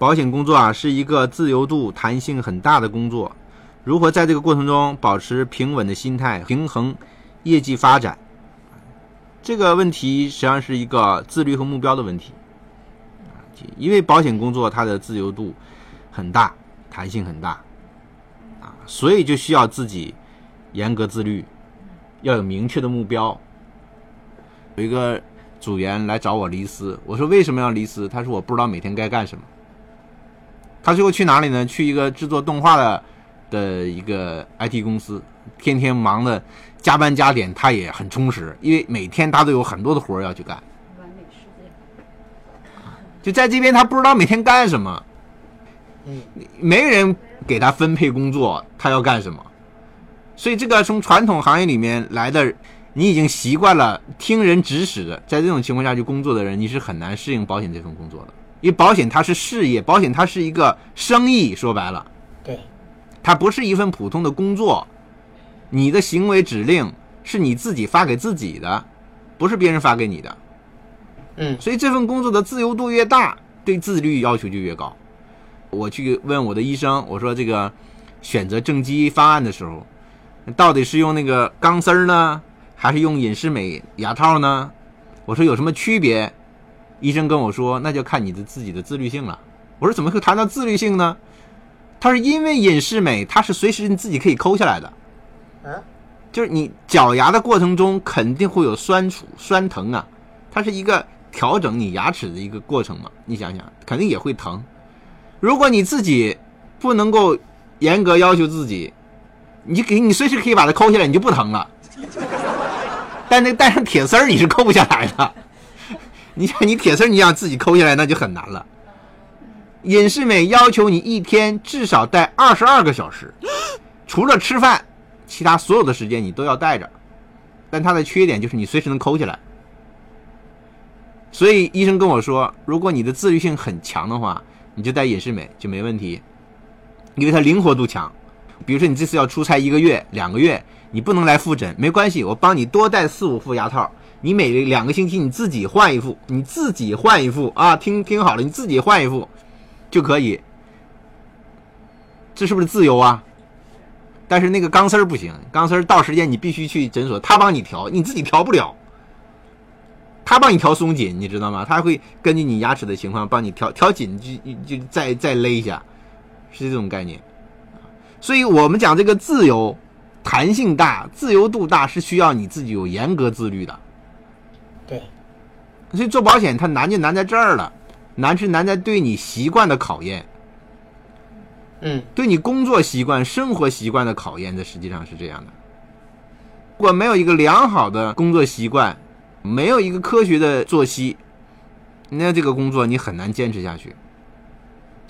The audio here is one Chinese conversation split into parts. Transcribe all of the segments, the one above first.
保险工作啊，是一个自由度、弹性很大的工作。如何在这个过程中保持平稳的心态，平衡业绩发展，这个问题实际上是一个自律和目标的问题。因为保险工作它的自由度很大，弹性很大，啊，所以就需要自己严格自律，要有明确的目标。有一个组员来找我离私，我说为什么要离私？他说我不知道每天该干什么。他最后去哪里呢？去一个制作动画的的一个 IT 公司，天天忙的加班加点，他也很充实，因为每天他都有很多的活要去干。完美世界。就在这边，他不知道每天干什么，嗯，没人给他分配工作，他要干什么？所以这个从传统行业里面来的，你已经习惯了听人指使的，在这种情况下去工作的人，你是很难适应保险这份工作的。因为保险它是事业，保险它是一个生意，说白了，对，它不是一份普通的工作。你的行为指令是你自己发给自己的，不是别人发给你的。嗯，所以这份工作的自由度越大，对自律要求就越高。我去问我的医生，我说这个选择正畸方案的时候，到底是用那个钢丝儿呢，还是用隐适美牙套呢？我说有什么区别？医生跟我说，那就看你的自己的自律性了。我说怎么会谈到自律性呢？他是因为隐适美，它是随时你自己可以抠下来的。嗯，就是你矫牙的过程中肯定会有酸楚、酸疼啊，它是一个调整你牙齿的一个过程嘛。你想想，肯定也会疼。如果你自己不能够严格要求自己，你给你随时可以把它抠下来，你就不疼了。但那带上铁丝儿，你是抠不下来的。你像，你铁丝你想自己抠下来，那就很难了。隐适美要求你一天至少戴二十二个小时，除了吃饭，其他所有的时间你都要戴着。但它的缺点就是你随时能抠起来。所以医生跟我说，如果你的自律性很强的话，你就戴隐适美就没问题，因为它灵活度强。比如说你这次要出差一个月、两个月，你不能来复诊，没关系，我帮你多带四五副牙套。你每两个星期你自己换一副，你自己换一副啊！听听好了，你自己换一副就可以。这是不是自由啊？但是那个钢丝儿不行，钢丝儿到时间你必须去诊所，他帮你调，你自己调不了。他帮你调松紧，你知道吗？他会根据你牙齿的情况帮你调调紧，就就再再勒一下，是这种概念。所以我们讲这个自由、弹性大、自由度大，是需要你自己有严格自律的。对，所以做保险它难就难在这儿了，难是难在对你习惯的考验，嗯，对你工作习惯、生活习惯的考验，这实际上是这样的。如果没有一个良好的工作习惯，没有一个科学的作息，那这个工作你很难坚持下去。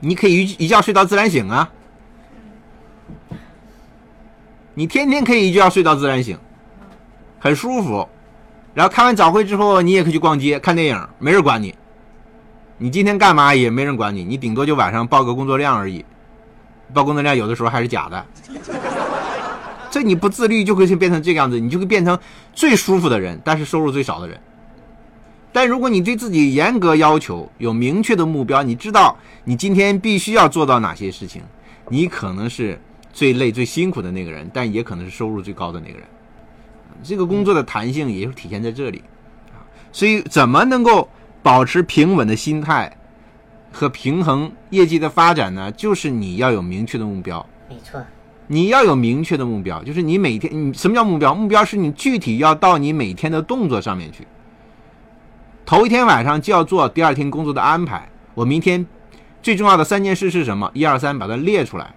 你可以一一觉睡到自然醒啊，你天天可以一觉睡到自然醒，很舒服。然后开完早会之后，你也可以去逛街、看电影，没人管你。你今天干嘛也没人管你，你顶多就晚上报个工作量而已。报工作量有的时候还是假的。这你不自律，就会变成这个样子，你就会变成最舒服的人，但是收入最少的人。但如果你对自己严格要求，有明确的目标，你知道你今天必须要做到哪些事情，你可能是最累、最辛苦的那个人，但也可能是收入最高的那个人。这个工作的弹性也就体现在这里，啊，所以怎么能够保持平稳的心态和平衡业绩的发展呢？就是你要有明确的目标。没错，你要有明确的目标，就是你每天，你什么叫目标？目标是你具体要到你每天的动作上面去。头一天晚上就要做第二天工作的安排。我明天最重要的三件事是什么？一二三，把它列出来，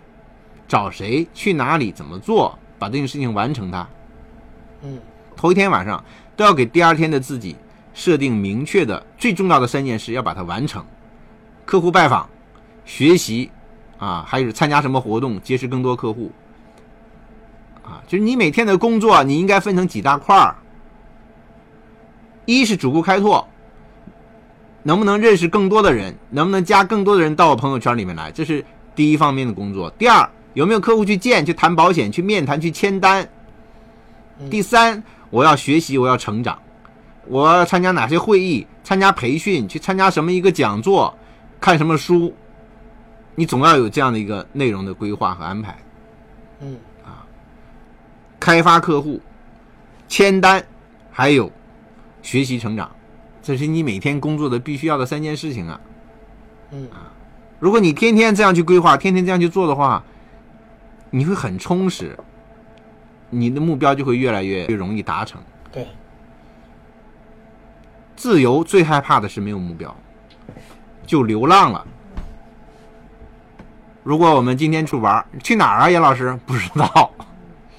找谁去哪里怎么做，把这件事情完成它。嗯，头一天晚上都要给第二天的自己设定明确的最重要的三件事，要把它完成。客户拜访、学习啊，还有参加什么活动，结识更多客户啊，就是你每天的工作，你应该分成几大块儿。一是主顾开拓，能不能认识更多的人，能不能加更多的人到我朋友圈里面来，这是第一方面的工作。第二，有没有客户去见、去谈保险、去面谈、去签单？第三，我要学习，我要成长，我要参加哪些会议、参加培训、去参加什么一个讲座、看什么书，你总要有这样的一个内容的规划和安排。嗯。啊。开发客户、签单，还有学习成长，这是你每天工作的必须要的三件事情啊。嗯。啊。如果你天天这样去规划，天天这样去做的话，你会很充实，你的目标就会越来越越容易达成。对，自由最害怕的是没有目标，就流浪了。如果我们今天去玩儿，去哪儿啊？严老师不知道，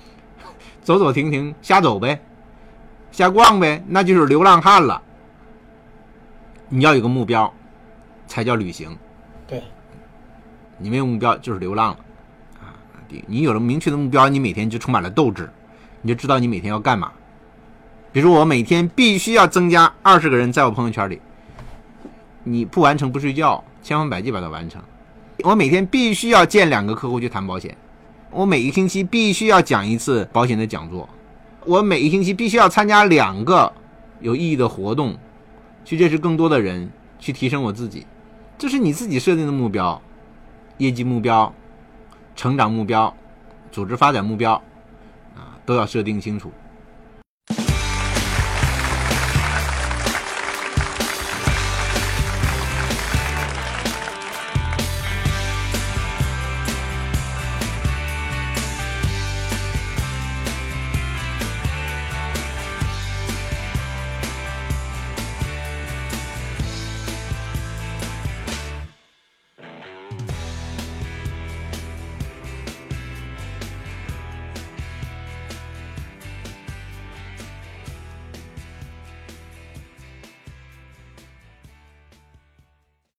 走走停停，瞎走呗，瞎逛呗，那就是流浪汉了。你要有个目标，才叫旅行。对，你没有目标就是流浪了你有了明确的目标，你每天就充满了斗志，你就知道你每天要干嘛。比如我每天必须要增加二十个人在我朋友圈里，你不完成不睡觉，千方百计把它完成。我每天必须要见两个客户去谈保险，我每一星期必须要讲一次保险的讲座，我每一星期必须要参加两个有意义的活动，去认识更多的人，去提升我自己。这是你自己设定的目标，业绩目标、成长目标、组织发展目标，啊，都要设定清楚。